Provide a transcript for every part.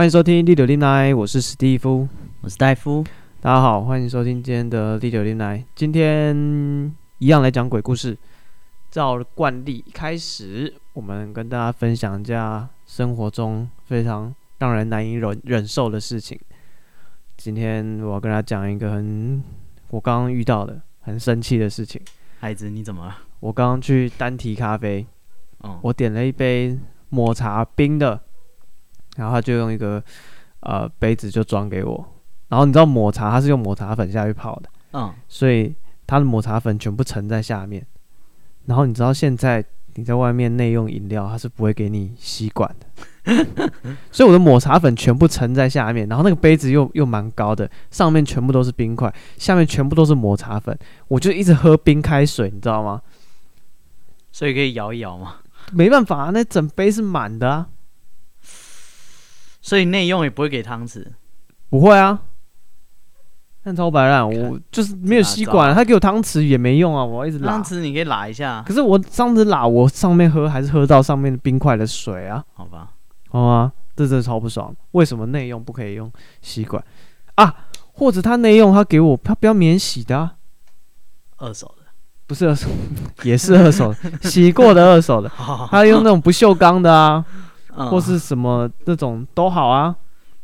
欢迎收听《第九零来》，我是史蒂夫，我是戴夫，大家好，欢迎收听今天的《第九零来》。今天一样来讲鬼故事，照惯例开始，我们跟大家分享一下生活中非常让人难以忍忍受的事情。今天我要跟大家讲一个很我刚刚遇到的很生气的事情。孩子，你怎么了？我刚刚去单提咖啡，哦，我点了一杯抹茶冰的，然后他就用一个呃杯子就装给我。然后你知道抹茶它是用抹茶粉下去泡的，嗯，所以它的抹茶粉全部沉在下面。然后你知道现在你在外面内用饮料，它是不会给你吸管的。所以我的抹茶粉全部沉在下面，然后那个杯子又又蛮高的，上面全部都是冰块，下面全部都是抹茶粉，我就一直喝冰开水，你知道吗？所以可以摇一摇吗？没办法，那整杯是满的啊。所以内用也不会给汤匙？不会啊。那超白烂，我就是没有吸管，他给我汤匙也没用啊，我一直拉。汤匙你可以拉一下。可是我上次拉，我上面喝还是喝到上面的冰块的水啊。好吧。好啊，这真的超不爽。为什么内用不可以用吸管啊？或者他内用，他给我他不要免洗的啊？二手的？不是二手，也是二手的，洗过的二手的。他用那种不锈钢的啊，或是什么那种都好啊。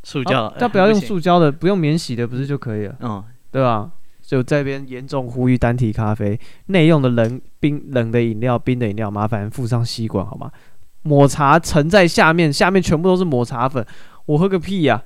塑胶，但不要用塑胶的，不用免洗的，不是就可以了？嗯，对吧？就这边严重呼吁单体咖啡内用的冷冰冷的饮料、冰的饮料，麻烦附上吸管好吗？抹茶沉在下面，下面全部都是抹茶粉，我喝个屁呀！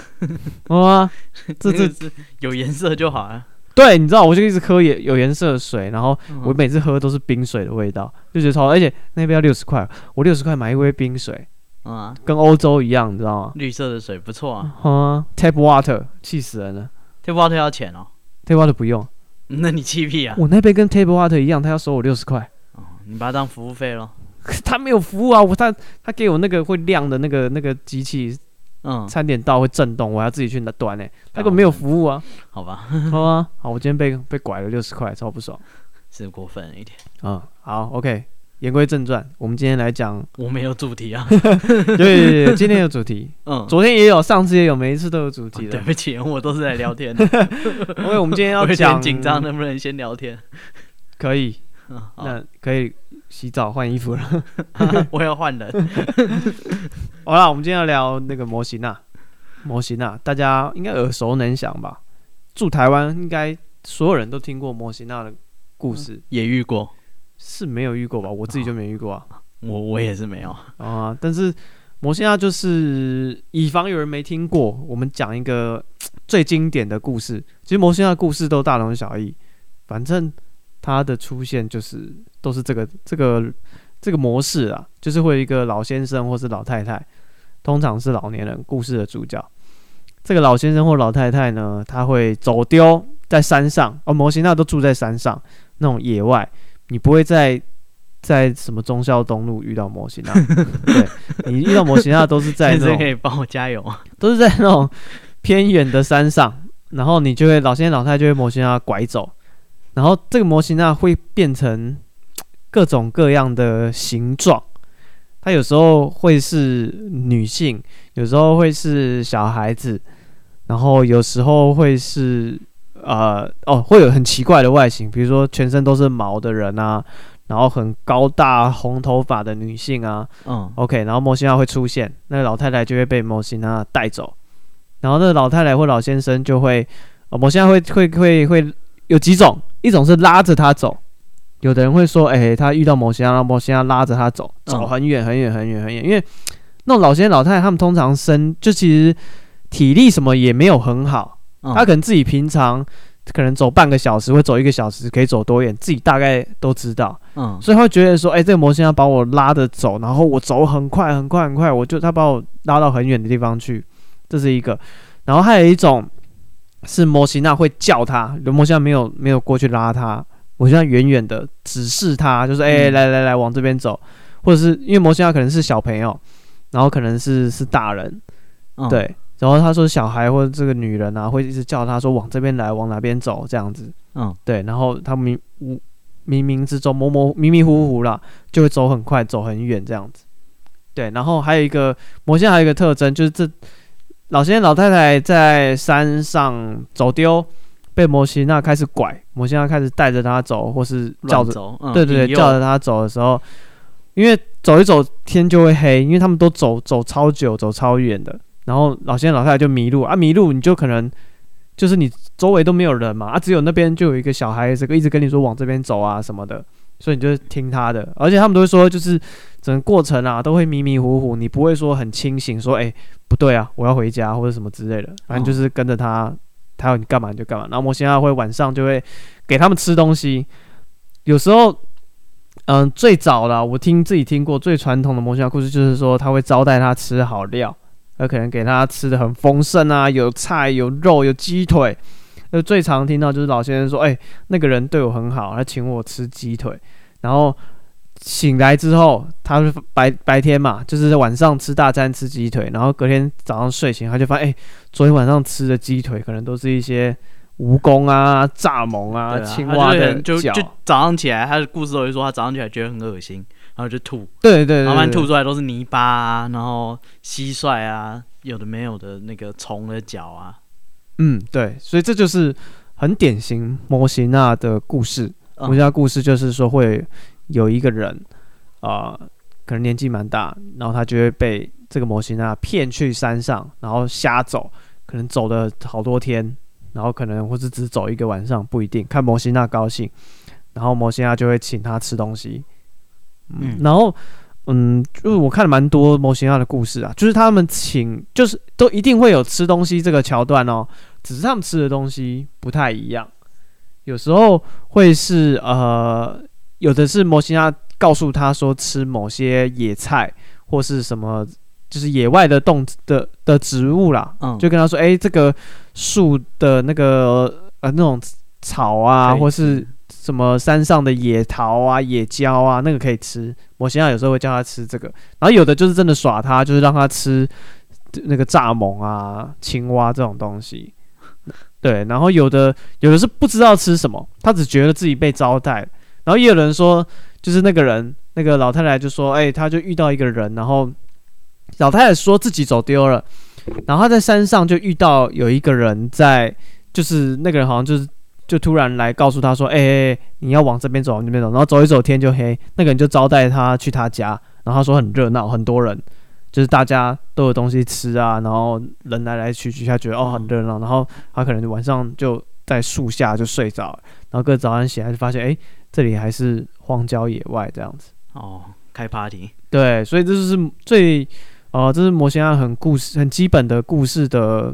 好吗？这这这有颜色就好啊。对，你知道，我就一直喝有有颜色的水，然后我每次喝都是冰水的味道，就觉得超。而且那边要六十块，我六十块买一杯冰水。啊，跟欧洲一样，你知道吗？绿色的水不错啊。啊，Tap Water，气死人了。Tap Water 要钱哦。Tap Water 不用。那你气屁啊？我那杯跟 Tap Water 一样，他要收我六十块。哦，你把它当服务费咯。他没有服务啊，我他他给我那个会亮的那个那个机器，嗯，餐点到会震动，我要自己去那端诶。他根本没有服务啊。好吧。好啊，好，我今天被被拐了六十块，超不爽。是过分了一点。嗯，好，OK。言归正传，我们今天来讲，我没有主题啊。对对对，今天有主题。嗯，昨天也有，上次也有，每一次都有主题的。对不起，我都是在聊天的。因为我们今天要 讲紧张，能不能先聊天？可以。那可以洗澡换衣服了。我要换人。好了，我们今天要聊那个模型啊，模型啊，大家应该耳熟能详吧？住台湾，应该所有人都听过模型啊的故事，也遇过。是没有遇过吧？我自己就没遇过啊。哦、我我也是没有 啊。但是魔神仔就是，以防有人没听过，我们讲一个最经典的故事。其实魔神仔的故事都大同小异，反正它的出现就是都是这个这个这个模式啊，就是会有一个老先生或是老太太，通常是老年人，故事的主角。这个老先生或老太太呢，他会走丢在山上，而摩西娜都住在山上那种野外。你不会在在什么忠孝东路遇到模型啊，对，你遇到模型啊都是在 那种可以帮我加油。啊，都是在那种偏远的山上，然后你就会老先生老太太就会模型啊拐走，然后这个模型啊会变成各种各样的形状，它有时候会是女性，有时候会是小孩子，然后有时候会是。呃哦，会有很奇怪的外形，比如说全身都是毛的人啊，然后很高大红头发的女性啊，嗯，OK，然后摩西娜会出现，那个老太太就会被摩西娜带走，然后那个老太太或老先生就会，呃，魔神仔会会会会有几种，一种是拉着他走，有的人会说，哎、欸，他遇到魔神仔，让魔神仔拉着他走，走很远很远很远很远，因为那种老先生老太太他们通常身就其实体力什么也没有很好。他可能自己平常可能走半个小时会走一个小时，可以走多远，自己大概都知道。嗯，所以他会觉得说，哎、欸，这个模型要把我拉着走，然后我走很快很快很快，我就他把我拉到很远的地方去，这是一个。然后还有一种是魔神仔会叫他，魔神仔没有没有过去拉他，我现在远远的指示他，就是哎、欸，来来来，往这边走，或者是因为魔神仔可能是小朋友，然后可能是是大人，嗯、对。然后他说，小孩或者这个女人啊，会一直叫他说往这边来，往哪边走这样子。嗯，对。然后他冥冥冥之中模模迷迷糊糊啦，就会走很快，走很远这样子。对，然后还有一个魔仙还有一个特征，就是这老先生老太太在山上走丢，被摩西娜开始拐，摩西娜开始带着他走，或是叫着，嗯、对对对，右叫着他走的时候，因为走一走天就会黑，因为他们都走走超久，走超远的，然后老先生老太太就迷路啊，迷路你就可能就是你周围都没有人嘛，啊，只有那边就有一个小孩子一直跟你说往这边走啊什么的。所以你就听他的，而且他们都会说，就是整个过程啊，都会迷迷糊糊，你不会说很清醒，说，哎、不对啊，我要回家或者什么之类的，反正就是跟着他，他要你干嘛你就干嘛。然后摩仙仔会晚上就会给他们吃东西，有时候，嗯，最早的我听自己听过最传统的魔仙仔故事，就是说他会招待他吃好料，而可能给他吃的很丰盛啊，有菜有肉有鸡腿。就最常听到就是老先生说：“哎、欸，那个人对我很好，他请我吃鸡腿。然后醒来之后，他是白白天嘛，就是晚上吃大餐吃鸡腿。然后隔天早上睡醒，他就发现，哎、欸，昨天晚上吃的鸡腿可能都是一些蜈蚣啊、蚱蜢啊、啊青蛙的就脚。就早上起来，他的故事都会说，他早上起来觉得很恶心，然后就吐。对对慢慢吐出来都是泥巴啊，然后蟋蟀啊，有的没有的那个虫的脚啊。”嗯，对，所以这就是很典型摩西纳的故事。摩西纳故事就是说，会有一个人啊、呃，可能年纪蛮大，然后他就会被这个摩西纳骗去山上，然后瞎走，可能走了好多天，然后可能或是只走一个晚上，不一定，看摩西娜高兴，然后摩西娜就会请他吃东西。嗯，嗯然后。嗯，就是我看了蛮多魔神仔的故事啊，就是他们请，就是都一定会有吃东西这个桥段哦，只是他们吃的东西不太一样，有时候会是呃，有的是魔神仔告诉他说吃某些野菜或是什么，就是野外的动的的植物啦，嗯，就跟他说，哎、欸，这个树的那个呃那种草啊，或是。什么山上的野桃啊、野椒啊，那个可以吃。我现在有时候会叫他吃这个，然后有的就是真的耍他，就是让他吃那个蚱蜢啊、青蛙这种东西。对，然后有的有的是不知道吃什么，他只觉得自己被招待。然后也有人说，就是那个人那个老太太就说：“哎，他就遇到一个人，然后老太太说自己走丢了，然后他在山上就遇到有一个人在，就是那个人好像就是。”就突然来告诉他说：“哎、欸欸，你要往这边走，往那边走。”然后走一走，天就黑。那个人就招待他去他家，然后他说很热闹，很多人，就是大家都有东西吃啊，然后人来来去去，他觉得哦很热闹。然后他可能晚上就在树下就睡着，然后隔早上起来就发现，哎、欸，这里还是荒郊野外这样子。哦，开 party。对，所以这就是最，哦、呃，这是魔仙仔很故事很基本的故事的。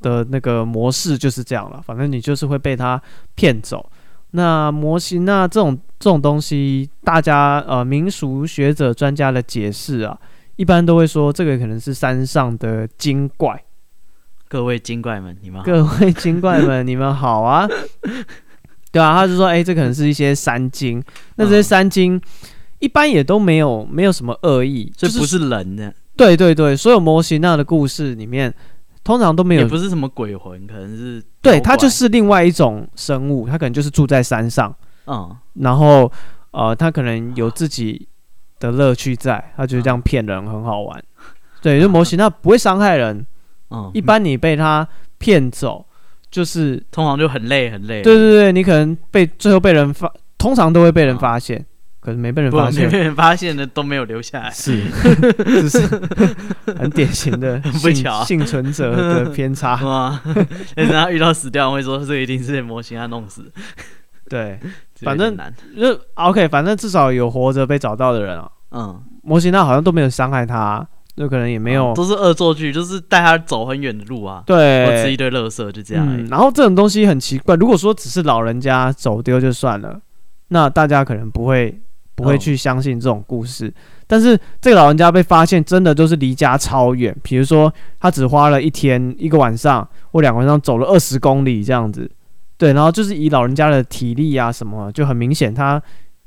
的那个模式就是这样了，反正你就是会被他骗走。那模型，那这种这种东西，大家呃民俗学者专家的解释啊，一般都会说这个可能是山上的精怪。各位精怪们，你们。各位精怪们，你们好啊。对啊，他就说，哎、欸，这可能是一些山精。那这些山精、嗯、一般也都没有没有什么恶意，这不是人的、就是。对对对，所有模型那的故事里面。通常都没有，也不是什么鬼魂，可能是对，它就是另外一种生物，它可能就是住在山上，嗯，然后呃，它可能有自己的乐趣在，它就是这样骗人，很好玩。对，就模型它不会伤害人，嗯，一般你被它骗走，就是通常就很累很累。对对对，你可能被最后被人发，通常都会被人发现。可是没被人发现，没被人发现的都没有留下来，是，这是很典型的幸幸存者的偏差。哇，等他遇到死掉，会说这一定是被魔神仔弄死。对，反正就 OK，反正至少有活着被找到的人啊。嗯，模型他好像都没有伤害他，就可能也没有，都是恶作剧，就是带他走很远的路啊。对，我吃一堆垃圾就这样。嗯，然后这种东西很奇怪，如果说只是老人家走丢就算了，那大家可能不会。不会去相信这种故事但是这个老人家被发现，真的就是离家超远。比如说，他只花了一天、一个晚上或两个晚上，走了二十公里这样子。对，然后就是以老人家的体力啊什么，就很明显，他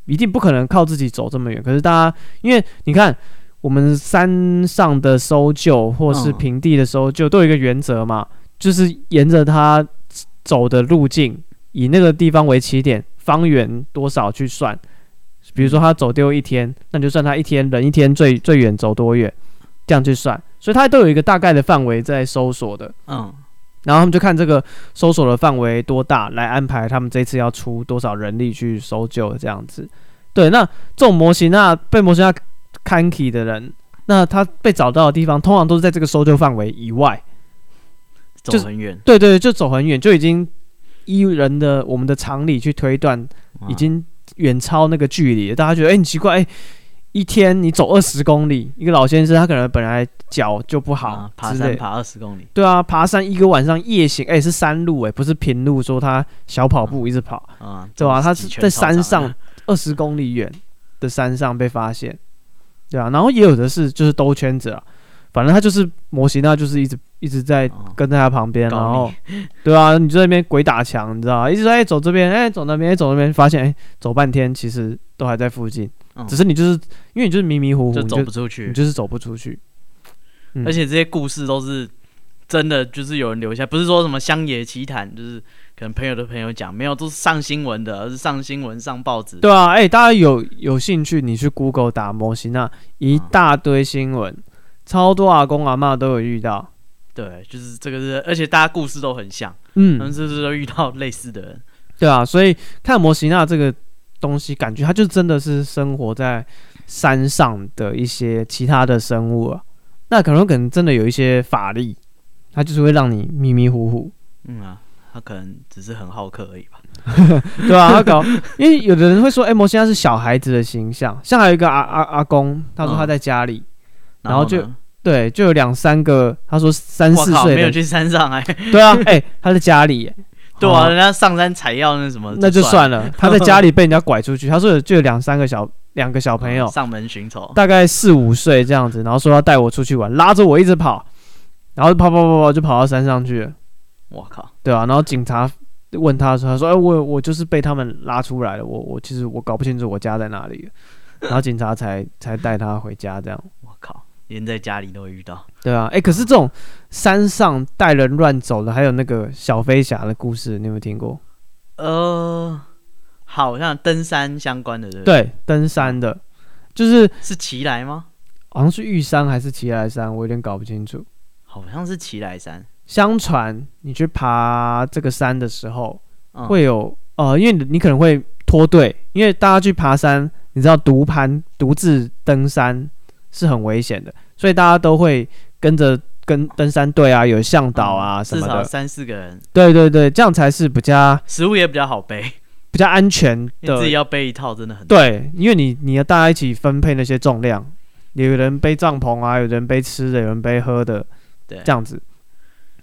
一定不可能靠自己走这么远。可是大家，因为你看，我们山上的搜救或是平地的搜救，都有一个原则嘛，就是沿着他走的路径，以那个地方为起点，方圆多少去算。比如说他走丢一天，那你就算他一天人一天最最远走多远，这样去算，所以他都有一个大概的范围在搜索的。嗯，然后他们就看这个搜索的范围多大，来安排他们这次要出多少人力去搜救这样子。对，那这种模型那被模型那看 key 的人，那他被找到的地方通常都是在这个搜救范围以外，走很远。对对，就走很远，就已经依人的我们的常理去推断，已经远超那个距离。大家觉得，哎，很奇怪，哎，一天你走二十公里，一个老先生他可能本来脚就不好，啊、爬山爬二十公里，对啊，爬山一个晚上夜行，哎，是山路，哎，不是平路，说他小跑步一直跑，啊，对吧？他是在山上。二十公里远的山上被发现，对啊，然后也有的是就是兜圈子啊，反正他就是模型，那就是一直一直在跟在他旁边，哦、然后对啊，你就在那边鬼打墙，你知道吗？一直在、欸、走这边，哎、欸，走那边，哎、欸，走那边，发现哎、欸，走半天其实都还在附近，嗯、只是你就是因为你就是迷迷糊糊，就走不出去，你，就你就是走不出去，嗯、而且这些故事都是真的，就是有人留下，不是说什么乡野奇谈，就是。可能朋友的朋友讲，没有，都是上新闻的，而是上新闻、上报纸。对啊，哎、欸，大家有有兴趣，你去 Google 打模型那一大堆新闻，嗯、超多阿公阿妈都有遇到。对，就是这个是，而且大家故事都很像，嗯，他们是不是都遇到类似的人？对啊，所以看摩西娜这个东西，感觉它就真的是生活在山上的一些其他的生物啊。那可能可能真的有一些法力，它就是会让你迷迷糊糊。嗯啊。他可能只是很好客而已吧，对啊，他搞，因为有的人会说，哎、欸，模型那是小孩子的形象，像还有一个阿阿阿公，他说他在家里，嗯、然后就对，就有两三个，他说三四岁没有去山上哎，对啊，哎、欸，他在家里，对啊，人家上山采药那什么，那就算了，他在家里被人家拐出去，他说就有两三个小两个小朋友、嗯、上门寻仇，大概四五岁这样子，然后说要带我出去玩，拉着我一直跑，然后跑跑跑跑就跑到山上去了。我靠，对啊，然后警察问他的时候：“他说，哎，我我就是被他们拉出来了，我我其实我搞不清楚我家在哪里。”然后警察才才带他回家，这样。连在家里都会遇到。对啊，哎，可是这种山上带人乱走的，还有那个小飞侠的故事，你有没有听过？呃，好像登山相关的，对对？登山的，就是是奇来吗？好像是玉山还是奇来山，我有点搞不清楚。好像是奇来山。相传你去爬这个山的时候，会有呃，因为你可能会脱队，因为大家去爬山，你知道独攀独自登山是很危险的，所以大家都会跟着跟登山队啊，有向导啊什么的，至少三四个人。对对对，这样才是比较食物也比较好背，比较安全的。自己要背一套真的很对，因为你你要大家一起分配那些重量，有人背帐篷啊，有人背吃的，有人背喝的，对，这样子。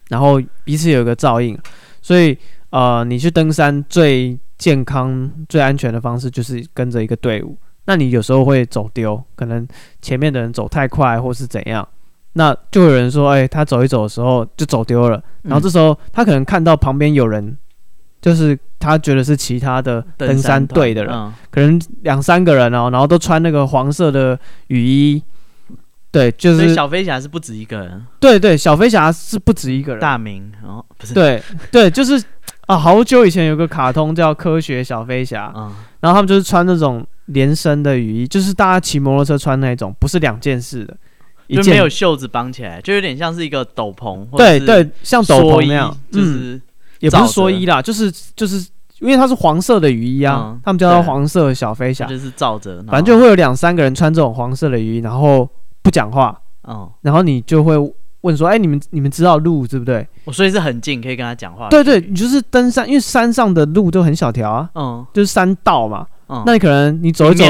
然后彼此有个照应，所以呃，你去登山最健康、最安全的方式就是跟着一个队伍。那你有时候会走丢，可能前面的人走太快或是怎样，那就有人说：“哎，他走一走的时候就走丢了。”然后这时候他可能看到旁边有人，就是他觉得是其他的登山队的人，可能两三个人哦，然后都穿那个黄色的雨衣。对，就是小飞侠是不止一个人。对对，小飞侠是不止一个人。大明哦，不是。对对，就是啊，好久以前有个卡通叫《科学小飞侠》，嗯，然后他们就是穿那种连身的雨衣，就是大家骑摩托车穿那种，不是两件式的，就没有袖子绑起来，就有点像是一个斗篷。对对，像斗篷那样，就是也不是蓑衣啦，就是就是因为它是黄色的雨衣啊，他们叫它黄色小飞侠，就是罩着，反正就会有两三个人穿这种黄色的雨衣，然后。不讲话，嗯，然后你就会问说：“哎，你们你们知道路对不对？”我所以是很近，可以跟他讲话。对对，你就是登山，因为山上的路都很小条啊，嗯，就是山道嘛，嗯，那你可能你走一走，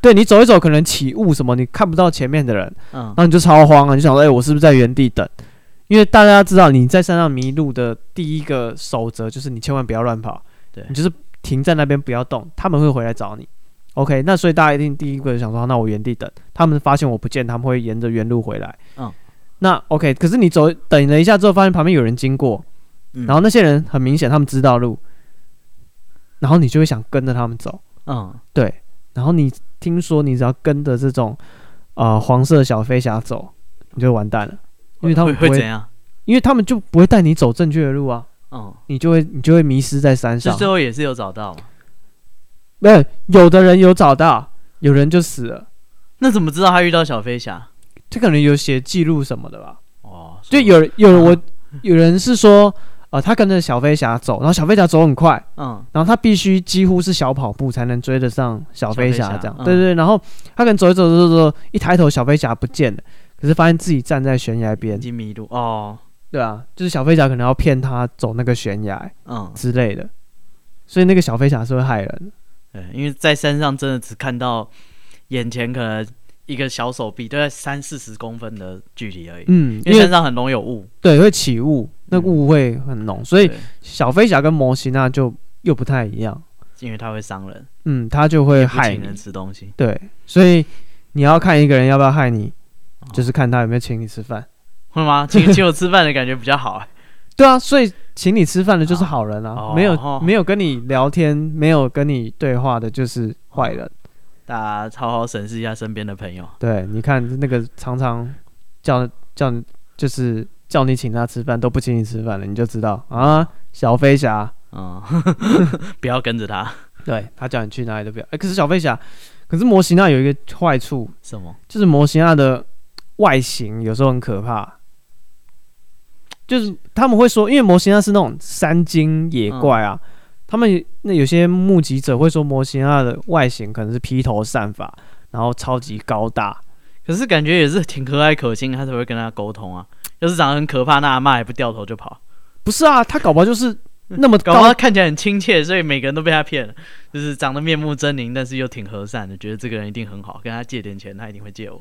对，你走一走，可能起雾什么，你看不到前面的人，嗯，然后你就超慌啊，你就想说：“哎，我是不是在原地等？”因为大家知道你在山上迷路的第一个守则就是你千万不要乱跑，对，你就是停在那边不要动，他们会回来找你。OK，那所以大家一定第一个想说，那我原地等。他们发现我不见，他们会沿着原路回来。嗯，那 OK，可是你走等了一下之后，发现旁边有人经过，嗯、然后那些人很明显他们知道路，然后你就会想跟着他们走。嗯，对。然后你听说你只要跟着这种呃黄色小飞侠走，你就完蛋了，因为他们会怎样？因为他们就不会带你走正确的路啊。嗯，你就会你就会迷失在山上。最后也是有找到。没有，有的人有找到，有人就死了。那怎么知道他遇到小飞侠？这可能有写记录什么的吧？哦，就有有人我有人是说，呃，他跟着小飞侠走，然后小飞侠走很快，嗯，然后他必须几乎是小跑步才能追得上小飞侠，这样，嗯、对对对。然后他可能走一走走走走，一抬头小飞侠不见了，可是发现自己站在悬崖边，已经迷路哦。对啊，就是小飞侠可能要骗他走那个悬崖，嗯之类的，所以那个小飞侠是会害人。对，因为在山上真的只看到眼前可能一个小手臂，都在三四十公分的距离而已。嗯，因为身上很容易有雾，对，会起雾，那雾会很浓，所以小飞侠跟魔西娜就又不太一样。因为它会伤人，嗯，他就会害人吃东西。对，所以你要看一个人要不要害你，就是看他有没有请你吃饭。会吗？请 请我吃饭的感觉比较好哎。对啊，所以请你吃饭的就是好人啊，哦没有、哦没有跟你聊天，没有跟你对话的就是坏人。大家好好审视一下身边的朋友。对，你看那个常常叫叫就是叫你请他吃饭都不请你吃饭了，你就知道啊，小飞侠，嗯，不要跟着他。对他叫你去哪里都不要。哎，可是小飞侠，可是魔西娜有一个坏处，什么？就是魔西娜的外形有时候很可怕。就是他们会说，因为魔西娜是那种山精野怪啊，嗯、他们那有些目击者会说魔西娜的外形可能是披头散发，然后超级高大，可是感觉也是挺和蔼可亲，他才会跟他沟通啊。要是长得很可怕，那阿妈也不掉头就跑。不是啊，他搞不好就是那么 高，搞不好看起来很亲切，所以每个人都被他骗了。就是长得面目狰狞，但是又挺和善的，觉得这个人一定很好，跟他借点钱，他一定会借我。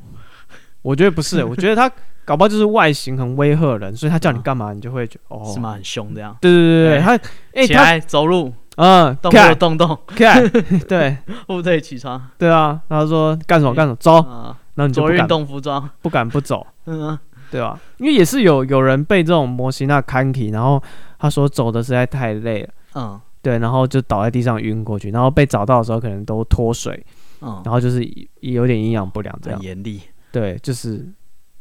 我觉得不是，我觉得他搞不好就是外形很威吓人，所以他叫你干嘛，你就会觉得哦，是吗？很凶这样。对对对对，他哎，起来走路，嗯，动不动动，看，对，不对，起床，对啊，然后说干什么干什么，走，然后你就做运动服装，不敢不走，嗯，对吧？因为也是有有人被这种摩西那看起，然后他说走的实在太累了，嗯，对，然后就倒在地上晕过去，然后被找到的时候可能都脱水，嗯，然后就是有点营养不良这样，严厉。对，就是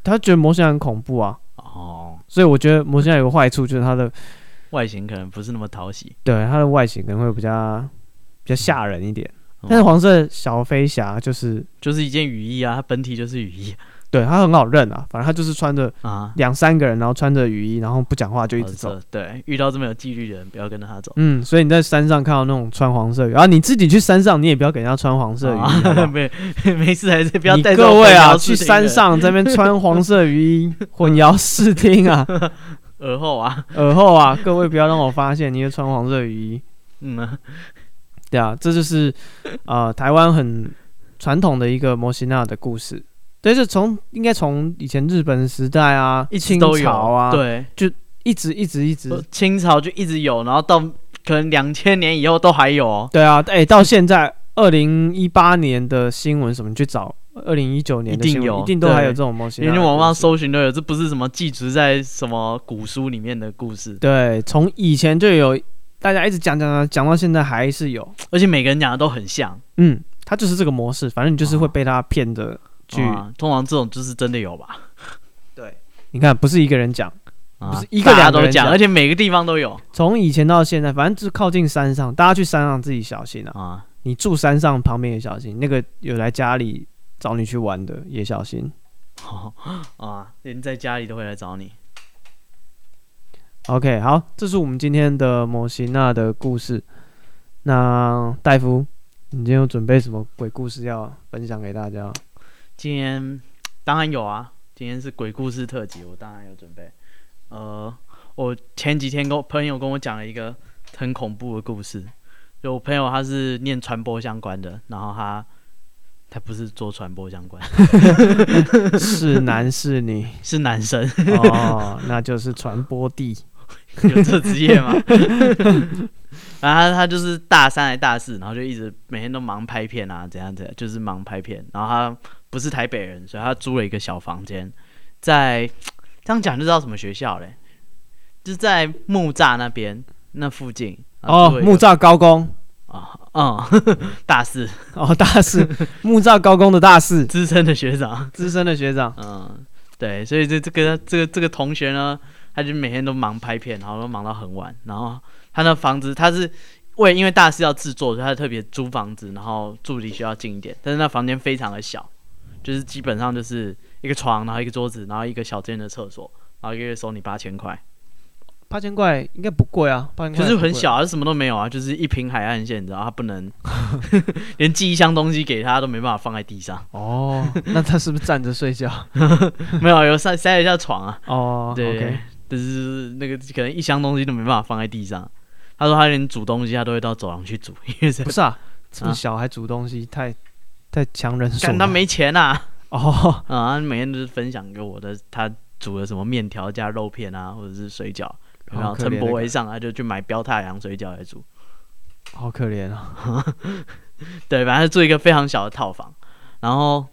他觉得魔仙很恐怖啊，哦，所以我觉得魔仙有个坏处，就是他的外形可能不是那么讨喜。对，它的外形可能会比较比较吓人一点。嗯、但是黄色小飞侠就是就是一件雨衣啊，它本体就是雨衣。对，它很好认啊，反正它就是穿着啊两三个人，然后穿着雨衣，然后不讲话就一直走。对，遇到这么有纪律的人，不要跟着他走。嗯，所以你在山上看到那种穿黄色雨，然后你自己去山上，你也不要给人家穿黄色雨衣。没没事，还是不要带。各位啊，去山上这边穿黄色雨衣，混淆视听啊！耳后啊，耳后啊，各位不要让我发现你会穿黄色雨衣。嗯，对啊，这就是啊、呃，台湾很传统的一个摩西娜的故事。对，是从应该从以前日本时代啊，清朝啊，对，就一直一直一直，清朝就一直有，然后到可能两千年以后都还有哦。对啊，哎，到现在二零一八年的新闻什么，你去找二零一九年一定有，一定都还有这种魔西因为网上搜寻都有，这不是什么寄存在什么古书里面的故事。对，从以前就有，大家一直讲讲讲讲到现在还是有，而且每个人讲的都很像。嗯，他就是这个模式，反正你就是会被他骗的。啊，通常这种就是真的有吧？对，你看，不是一个人讲，啊、不是一个两个人讲，而且每个地方都有。从以前到现在，反正就是靠近山上，大家去山上自己小心啊！啊，你住山上旁边也小心，那个有来家里找你去玩的也小心。哦、啊，连在家里都会来找你。OK，好，这是我们今天的摩西娜的故事。那戴夫，你今天有准备什么鬼故事要分享给大家？今天当然有啊，今天是鬼故事特辑，我当然有准备。呃，我前几天跟我朋友跟我讲了一个很恐怖的故事，就我朋友他是念传播相关的，然后他他不是做传播相关，是男是女？是男生哦，那就是传播帝，有这职业吗？然后他他就是大三还大四，然后就一直每天都忙拍片啊，怎样怎样，就是忙拍片，然后他。不是台北人，所以他租了一个小房间，在这样讲就知道什么学校嘞，就是在木栅那边那附近哦，木栅高工啊，嗯，大四哦，大四木造高工的大四，资深的学长，资深的学长，嗯，对，所以这这个这个这个同学呢，他就每天都忙拍片，然后都忙到很晚，然后他那房子他是为因为大四要制作，所以他特别租房子，然后住离学校近一点。但是那房间非常的小，就是基本上就是一个床，然后一个桌子，然后一个小间的厕所，然后一个月收你八千块。八千块应该不贵啊，八千块就是很小啊，什么都没有啊，就是一瓶海岸线，你知道，他不能 连寄一箱东西给他都没办法放在地上。哦，那他是不是站着睡觉？没有，有塞塞了一下床啊。哦，对，但 okay 是那个可能一箱东西都没办法放在地上。他说他连煮东西他都会到走廊去煮，因为不是啊，这么小还煮东西，啊、太太强人所难。但他没钱啊。哦，啊，他每天都是分享给我的，他煮了什么面条加肉片啊，或者是水饺。然后陈柏惟上，他就去买标太阳水饺来煮，好可怜啊！对，反正住一个非常小的套房。然后，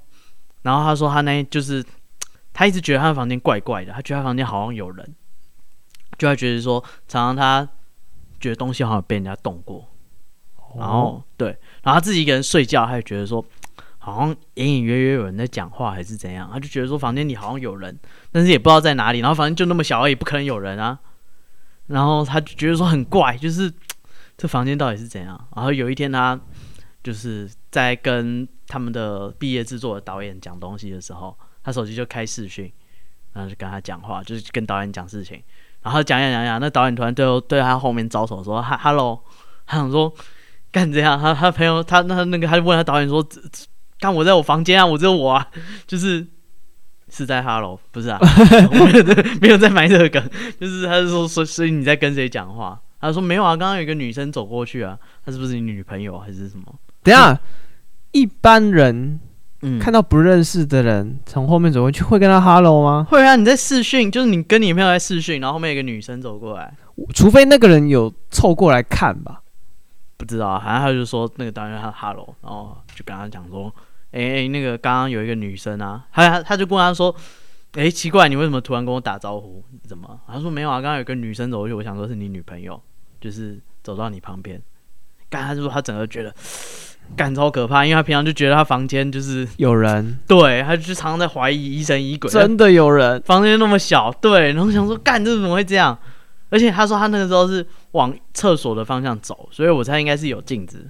然后他说他那就是他一直觉得他的房间怪怪的，他觉得他房间好像有人，就他觉得说常常他觉得东西好像被人家动过。然后对，然后他自己一个人睡觉，他就觉得说好像隐隐约约有人在讲话还是怎样，他就觉得说房间里好像有人，但是也不知道在哪里。然后反正就那么小而已，不可能有人啊。然后他就觉得说很怪，就是这房间到底是怎样？然后有一天他就是在跟他们的毕业制作的导演讲东西的时候，他手机就开视讯，然后就跟他讲话，就是跟导演讲事情。然后讲讲讲讲，那导演突然对对他后面招手说：“哈哈喽。”他想说干这样，他他朋友他那那个他就问他导演说：“干我在我房间啊，我只有我啊，就是。”是在哈喽，不是啊，没有在，没有在埋这个梗，就是他是说，所所以你在跟谁讲话？他说没有啊，刚刚有一个女生走过去啊，她是不是你女朋友还是什么？等下，一般人嗯看到不认识的人从后面走过去，会跟他哈喽吗？会啊，你在视讯，就是你跟你朋友在视讯，然后后面有一个女生走过来，除非那个人有凑过来看吧，不知道啊，好像他就说那个导演他哈喽，然后就跟他讲说。哎、欸，那个刚刚有一个女生啊，她她就跟他说，哎、欸，奇怪，你为什么突然跟我打招呼？怎么？他说没有啊，刚刚有个女生走过去，我想说是你女朋友，就是走到你旁边。刚他就说他整个觉得，干超可怕，因为他平常就觉得他房间就是有人，对，他就常常在怀疑疑神疑鬼，真的有人，房间那么小，对，然后想说干这怎么会这样？而且他说他那个时候是往厕所的方向走，所以我猜应该是有镜子，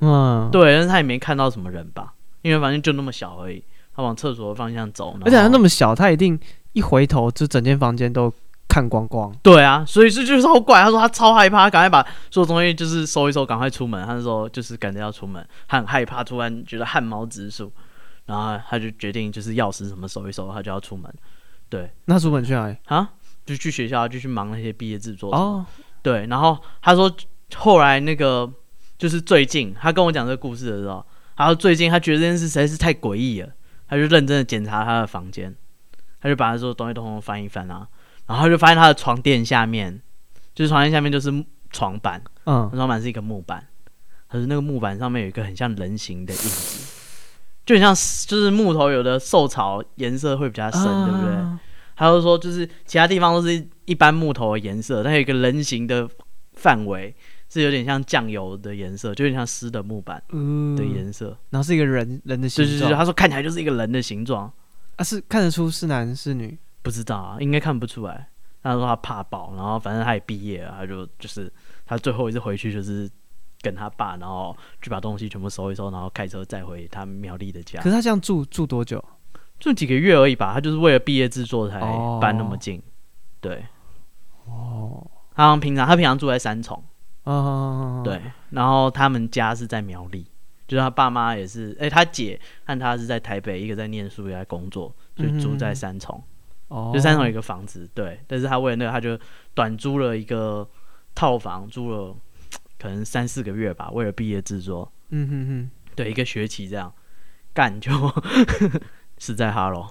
嗯，对，但是他也没看到什么人吧。因为反正就那么小而已，他往厕所的方向走，而且他那么小，他一定一回头就整间房间都看光光。对啊，所以这就是好怪。他说他超害怕，赶快把所有东西就是收一收，赶快出门。他那时候就是赶着要出门，他很害怕，突然觉得汗毛直竖，然后他就决定就是钥匙什么收一收，他就要出门。对，那出门去哪里啊？就去学校，就去忙那些毕业制作。哦，对，然后他说后来那个就是最近他跟我讲这个故事的时候。然后最近他觉得这件事实在是太诡异了，他就认真的检查他的房间，他就把他所有东西都通通翻一翻啊，然后他就发现他的床垫下面，就是床垫下面就是床板，嗯，床板是一个木板，可是那个木板上面有一个很像人形的印子，就很像就是木头有的受潮颜色会比较深，对不对？他就说就是其他地方都是一般木头的颜色，但有一个人形的范围。是有点像酱油的颜色，就有点像湿的木板的颜色，嗯，然后是一个人人的形状。对对对，他说看起来就是一个人的形状。啊，是看得出是男是女？不知道啊，应该看不出来。他说他怕爆，然后反正他也毕业了，他就就是他最后一次回去就是跟他爸，然后去把东西全部收一收，然后开车再回他苗栗的家。可是他这样住住多久？住几个月而已吧。他就是为了毕业制作才搬那么近。哦、对。哦。他平常他平常住在三重。哦，对，然后他们家是在苗栗，就是他爸妈也是，哎、欸，他姐和他是在台北，一个在念书，一个在工作，就住在三重，哦、嗯，就三重有一个房子，对，但是他为了那个，他就短租了一个套房，租了可能三四个月吧，为了毕业制作，嗯哼哼，对，一个学期这样干就 是在哈喽，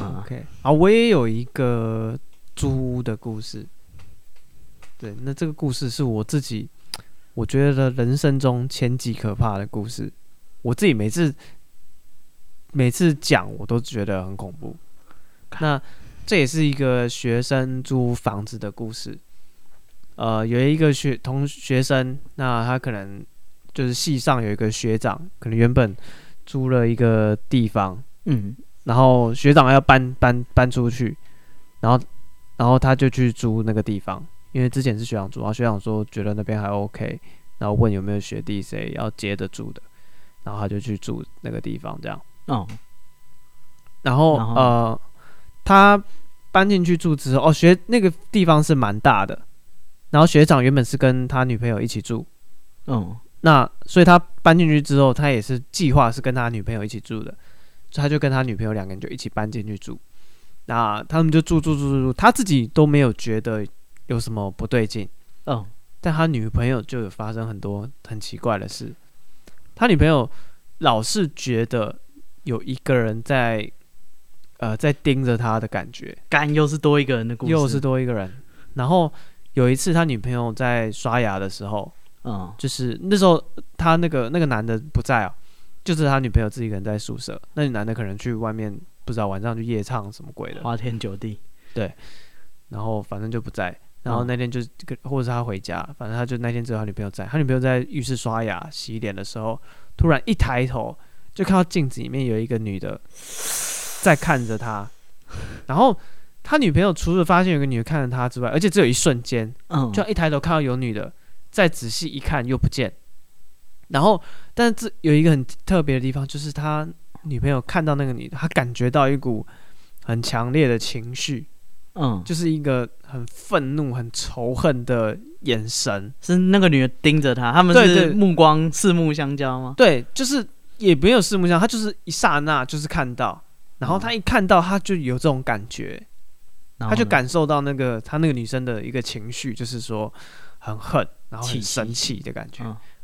OK，啊，我也有一个租屋的故事。对，那这个故事是我自己，我觉得人生中前几可怕的故事。我自己每次每次讲，我都觉得很恐怖。那这也是一个学生租房子的故事。呃，有一个学同学生，那他可能就是系上有一个学长，可能原本租了一个地方，嗯，然后学长要搬搬搬出去，然后然后他就去租那个地方。因为之前是学长住，然后学长说觉得那边还 OK，然后问有没有学弟谁要接着住的，然后他就去住那个地方这样。哦，然后，呃，他搬进去住之后，哦，学那个地方是蛮大的，然后学长原本是跟他女朋友一起住，嗯，那所以他搬进去之后，他也是计划是跟他女朋友一起住的，所以他就跟他女朋友两个人就一起搬进去住，那他们就住住住住住，他自己都没有觉得有什么不对劲，嗯，但他女朋友就有发生很多很奇怪的事，他女朋友老是觉得有一个人在。呃，在盯着他的感觉，干又是多一个人的故事，又是多一个人。然后有一次，他女朋友在刷牙的时候，嗯，就是那时候他那个那个男的不在啊，就是他女朋友自己一个人在宿舍。那男的可能去外面，不知道晚上去夜唱什么鬼的，花天酒地。对，然后反正就不在。然后那天就跟，或者是他回家，反正他就那天只有他女朋友在。他女朋友在浴室刷牙、洗脸的时候，突然一抬头就看到镜子里面有一个女的。在看着他，然后他女朋友除了发现有个女的看着他之外，而且只有一瞬间，嗯，就一抬头看到有女的，再仔细一看又不见。然后，但是这有一个很特别的地方，就是他女朋友看到那个女的，他感觉到一股很强烈的情绪，嗯，就是一个很愤怒、很仇恨的眼神，是那个女的盯着他，他们是目光四目相交吗？对，就是也没有四目相交，他就是一刹那就是看到。然后他一看到，他就有这种感觉，他就感受到那个他那个女生的一个情绪，就是说很恨，然后很生气的感觉，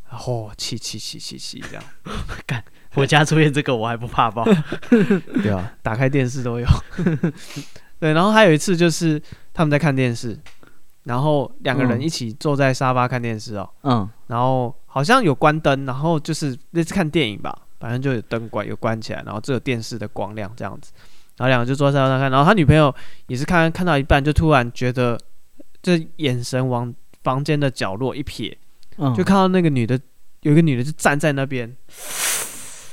然后气气气气气这样。干，我家出现这个我还不怕爆？对啊，打开电视都有。对，然后还有一次就是他们在看电视，然后两个人一起坐在沙发看电视哦，嗯，然后好像有关灯，然后就是那次看电影吧。反正就有灯关，有关起来，然后只有电视的光亮这样子，然后两个就坐在沙发上看，然后他女朋友也是看看到一半，就突然觉得，这眼神往房间的角落一瞥，嗯，就看到那个女的，有一个女的就站在那边，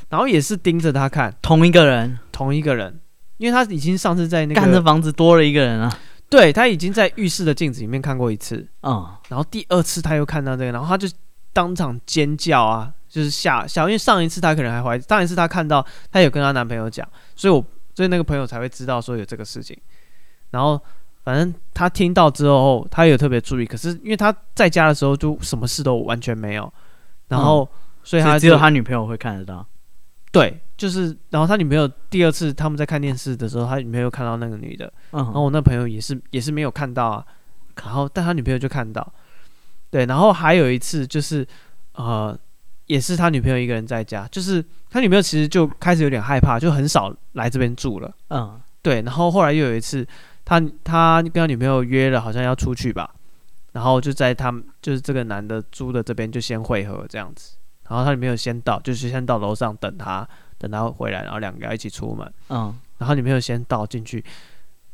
然后也是盯着他看，同一个人，同一个人，因为他已经上次在那个，干的房子多了一个人啊，对，他已经在浴室的镜子里面看过一次，嗯，然后第二次他又看到这个，然后他就当场尖叫啊。就是吓吓，因为上一次他可能还怀疑，上一次他看到他有跟他男朋友讲，所以我所以那个朋友才会知道说有这个事情。然后反正他听到之后，他有特别注意，可是因为他在家的时候就什么事都完全没有，然后、嗯、所以他只有他女朋友会看得到。对，就是然后他女朋友第二次他们在看电视的时候，他女朋友看到那个女的，嗯、然后我那朋友也是也是没有看到啊，然后但他女朋友就看到，对，然后还有一次就是呃。也是他女朋友一个人在家，就是他女朋友其实就开始有点害怕，就很少来这边住了。嗯，对。然后后来又有一次，他他跟他女朋友约了，好像要出去吧，然后就在他们就是这个男的租的这边就先会合这样子。然后他女朋友先到，就是先到楼上等他，等他回来，然后两个人一起出门。嗯，然后女朋友先到进去，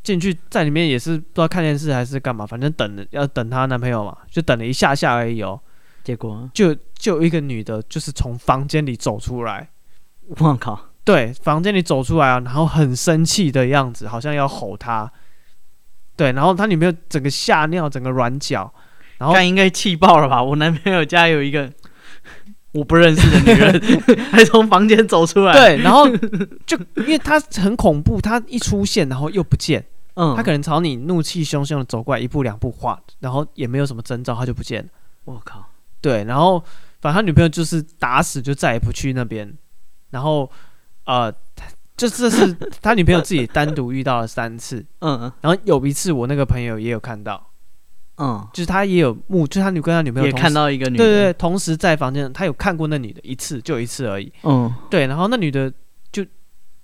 进去在里面也是不知道看电视还是干嘛，反正等要等她男朋友嘛，就等了一下下而已哦。结果就就一个女的，就是从房间里走出来，我靠！对，房间里走出来啊，然后很生气的样子，好像要吼他。对，然后他女朋友整个吓尿，整个软脚，然后应该气爆了吧？我男朋友家有一个我不认识的女人，还从房间走出来。对，然后就因为他很恐怖，他一出现然后又不见，嗯，他可能朝你怒气汹汹的走过来，一步两步画，然后也没有什么征兆，他就不见了。我靠！对，然后反正他女朋友就是打死就再也不去那边，然后呃，就这是他女朋友自己单独遇到了三次，嗯嗯，然后有一次我那个朋友也有看到，嗯，就是他也有目，就是他女跟他女朋友也看到一个女的，对对对，同时在房间，他有看过那女的一次，就一次而已，嗯，对，然后那女的就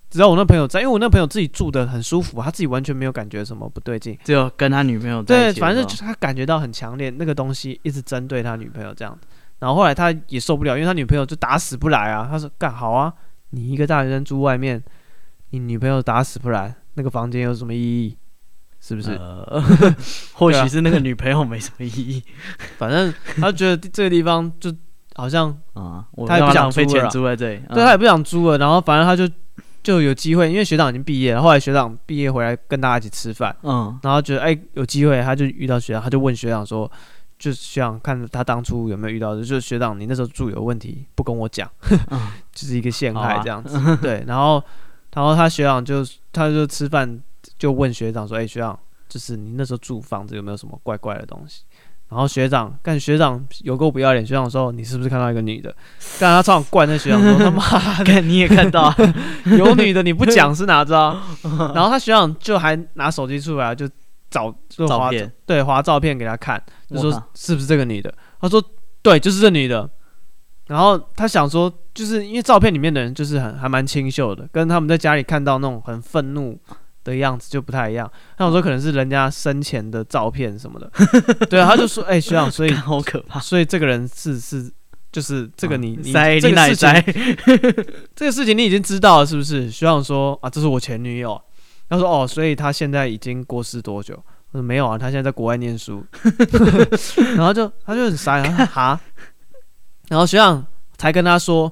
只要我那朋友在，因为我那朋友自己住的很舒服，他自己完全没有感觉什么不对劲，只有跟他女朋友在一起，对，反正就是他感觉到很强烈，那个东西一直针对他女朋友这样。然后后来他也受不了，因为他女朋友就打死不来啊。他说：“干好啊，你一个大学生住外面，你女朋友打死不来，那个房间有什么意义？是不是？呃、或许是那个女朋友没什么意义，反正他觉得这个地方就好像啊，他也不想费钱租在这里，对，他也不想租了。然后反正他就就有机会，因为学长已经毕业了，后来学长毕业回来跟大家一起吃饭，嗯，然后觉得哎、欸、有机会，他就遇到学长，他就问学长说，就是学长看他当初有没有遇到的，就是学长你那时候住有问题不跟我讲，嗯、就是一个陷害这样子，啊、对，然后然后他学长就他就吃饭就问学长说，哎、欸、学长，就是你那时候住房子有没有什么怪怪的东西？然后学长，干学长有够不要脸。学长说：“你是不是看到一个女的？”干他超想灌那学长说：“他妈的，你也看到 有女的，你不讲是哪招？”然后他学长就还拿手机出来就找就滑照片，对，划照片给他看，就说是不是这个女的？他说：“对，就是这女的。”然后他想说，就是因为照片里面的人就是很还蛮清秀的，跟他们在家里看到那种很愤怒。的样子就不太一样，那我说可能是人家生前的照片什么的，对啊，他就说，哎、欸，学长，所以好可怕，所以这个人是是就是这个你、嗯、你塞这个事情，这个事情你已经知道了是不是？学长说啊，这是我前女友，他说哦，所以他现在已经过世多久？我说没有啊，他现在在国外念书，然后就他就很傻，然后哈，然后学长才跟他说，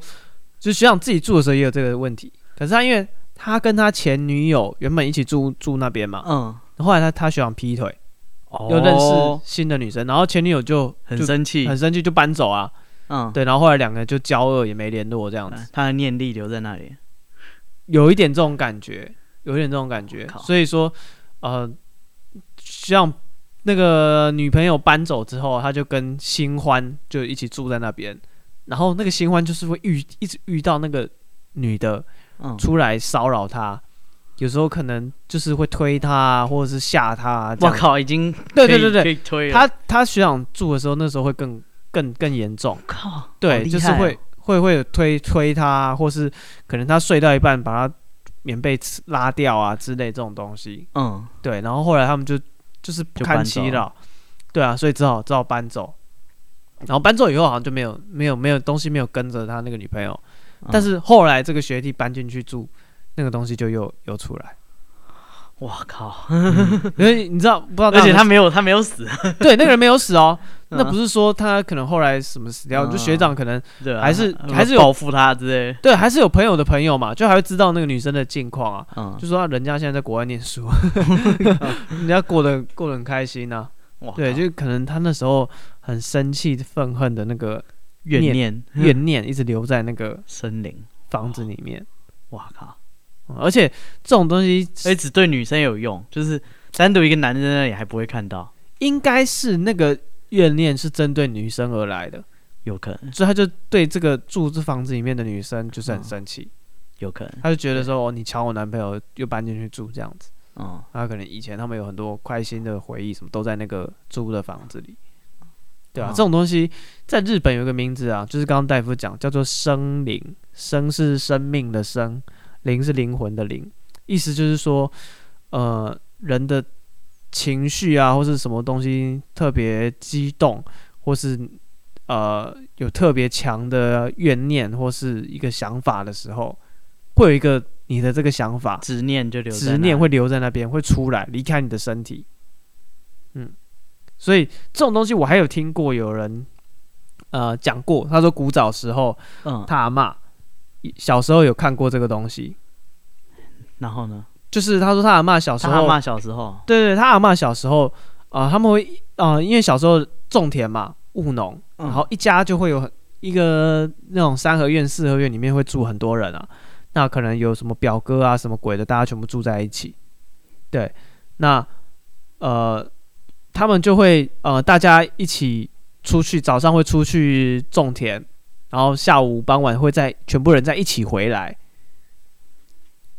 就是学长自己住的时候也有这个问题，可是他因为。他跟他前女友原本一起住住那边嘛，嗯，后来他他学长劈腿，哦，又认识新的女生，然后前女友就，就很生气，很生气就搬走啊，嗯，对，然后后来两个人就交恶，也没联络这样子，他的念力留在那里，有一点这种感觉，有一点这种感觉，所以说，呃，像那个女朋友搬走之后，他就跟新欢就一起住在那边，然后那个新欢就是会遇一直遇到那个女的。出来骚扰他，有时候可能就是会推他，或者是吓他。我靠，已经对对对对，他他学长住的时候，那时候会更更更严重。靠，对，哦、就是会会会推推他，或是可能他睡到一半把他棉被拉掉啊之类这种东西。嗯，对，然后后来他们就就是不堪其扰，对啊，所以只好只好搬走。然后搬走以后，好像就没有没有没有东西没有跟着他那个女朋友。但是后来这个学弟搬进去住，那个东西就又又出来。我靠！因为你知道不知道？而且他没有他没有死，对，那个人没有死哦。那不是说他可能后来什么死掉，就学长可能还是还是有保护他之类。对，还是有朋友的朋友嘛，就还会知道那个女生的近况啊。就说人家现在在国外念书，人家过得过得很开心呐。对，就可能他那时候很生气、愤恨的那个。怨念，怨念一直留在那个森林房子里面。哇靠！而且这种东西，哎，只对女生有用，就是单独一个男人在那里还不会看到。应该是那个怨念是针对女生而来的，有可能。所以他就对这个住这房子里面的女生就是很生气，有可能。他就觉得说，哦，你抢我男朋友，又搬进去住这样子。嗯，他可能以前他们有很多开心的回忆，什么都在那个租的房子里。对啊，这种东西在日本有一个名字啊，就是刚刚大夫讲，叫做生灵。生是生命的生，灵是灵魂的灵。意思就是说，呃，人的情绪啊，或是什么东西特别激动，或是呃有特别强的怨念或是一个想法的时候，会有一个你的这个想法执念就留执念会留在那边，会出来离开你的身体。嗯。所以这种东西我还有听过有人，呃，讲过。他说古早时候，嗯，他阿妈小时候有看过这个东西。然后呢，就是他说他阿妈小时候，他阿嬷小时候，对对，他阿妈小时候，啊、呃，他们会，啊、呃，因为小时候种田嘛，务农，然后一家就会有很一个那种三合院、四合院里面会住很多人啊。那可能有什么表哥啊，什么鬼的，大家全部住在一起。对，那呃。他们就会呃，大家一起出去，早上会出去种田，然后下午傍晚会在全部人在一起回来。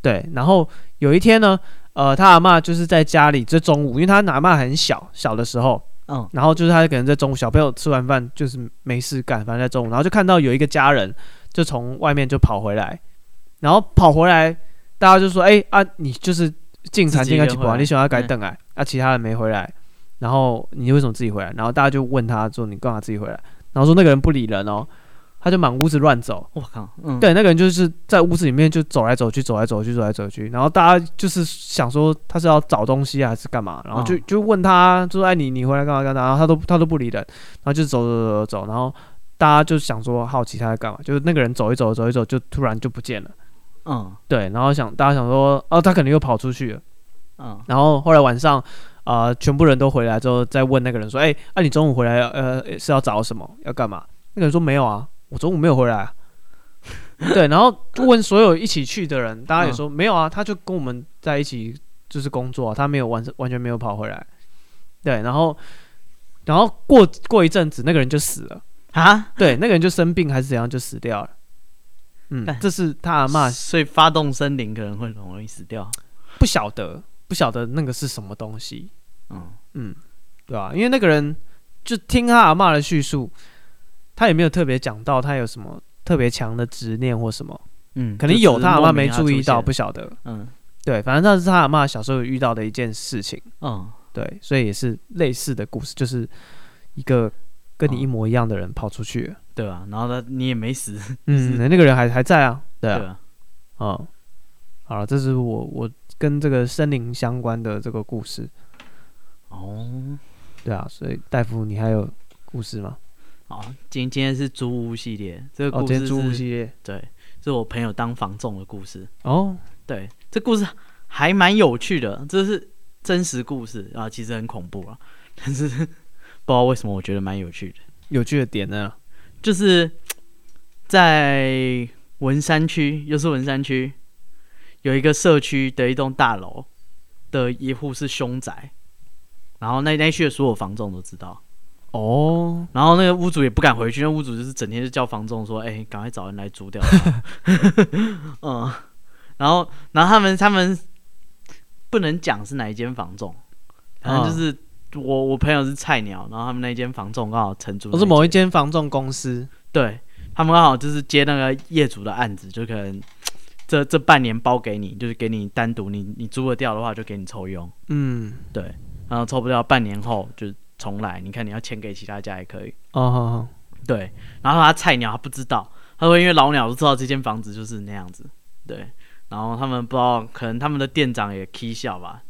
对，然后有一天呢，呃，他阿嬷就是在家里，这中午，因为他阿妈很小，小的时候，嗯，然后就是他可能在中午，小朋友吃完饭就是没事干，反正在中午，然后就看到有一个家人就从外面就跑回来，然后跑回来，大家就说：“哎啊，你就是进餐厅去跑，你喜欢改等哎，啊，其他人没回来。”然后你为什么自己回来？然后大家就问他说：“你干嘛自己回来？”然后说那个人不理人哦，他就满屋子乱走。我靠！嗯，对，那个人就是在屋子里面就走来走去，走来走去，走来走去。然后大家就是想说他是要找东西还是干嘛？然后就就问他，就说：“哎，你你回来干嘛干嘛？”然后他都他都不理人，然后就走走走走走。然后大家就想说好奇他在干嘛？就是那个人走一走走一走，就突然就不见了。嗯对，然后想大家想说，哦，他可能又跑出去了。嗯，然后后来晚上，啊、呃，全部人都回来之后，再问那个人说，哎，那、啊、你中午回来，呃，是要找什么？要干嘛？那个人说没有啊，我中午没有回来、啊。对，然后问所有一起去的人，大家也说、嗯、没有啊，他就跟我们在一起就是工作、啊，他没有完完全没有跑回来。对，然后然后过过一阵子，那个人就死了啊？对，那个人就生病还是怎样就死掉了。嗯，这是他阿妈，所以发动森林可能会很容易死掉。不晓得，不晓得那个是什么东西。嗯。嗯，对吧、啊？因为那个人就听他阿妈的叙述，他也没有特别讲到他有什么。特别强的执念或什么，嗯，可能有他阿妈没注意到，不晓得，嗯，对，反正那是他阿妈小时候遇到的一件事情，嗯，对，所以也是类似的故事，就是一个跟你一模一样的人跑出去。对吧、啊？然后他你也没死，嗯，那个人还还在啊，对啊，对啊，嗯，好了，这是我我跟这个森林相关的这个故事，哦，对啊，所以大夫你还有故事吗？好，今今天是租屋系列，这个故事是、哦、租屋系列，对，是我朋友当房仲的故事。哦，对，这故事还蛮有趣的，这是真实故事啊，其实很恐怖啊，但是 不知道为什么我觉得蛮有趣的。有趣的点呢，就是在文山区，又是文山区，有一个社区的一栋大楼的一户是凶宅，然后那那区的所有房仲都知道。哦，然后那个屋主也不敢回去，那屋主就是整天就叫房仲说：“哎、欸，赶快找人来租掉。”嗯，然后，然后他们他们不能讲是哪一间房仲，反正就是我、哦、我朋友是菜鸟，然后他们那间房仲刚好承租，我是某一间房仲公司，对他们刚好就是接那个业主的案子，就可能这这半年包给你，就是给你单独你你租得掉的话就给你抽佣，嗯，对，然后抽不掉半年后就。重来，你看你要签给其他家也可以。哦，oh, oh, oh. 对。然后他菜鸟他不知道，他说因为老鸟都知道这间房子就是那样子。对。然后他们不知道，可能他们的店长也起笑吧，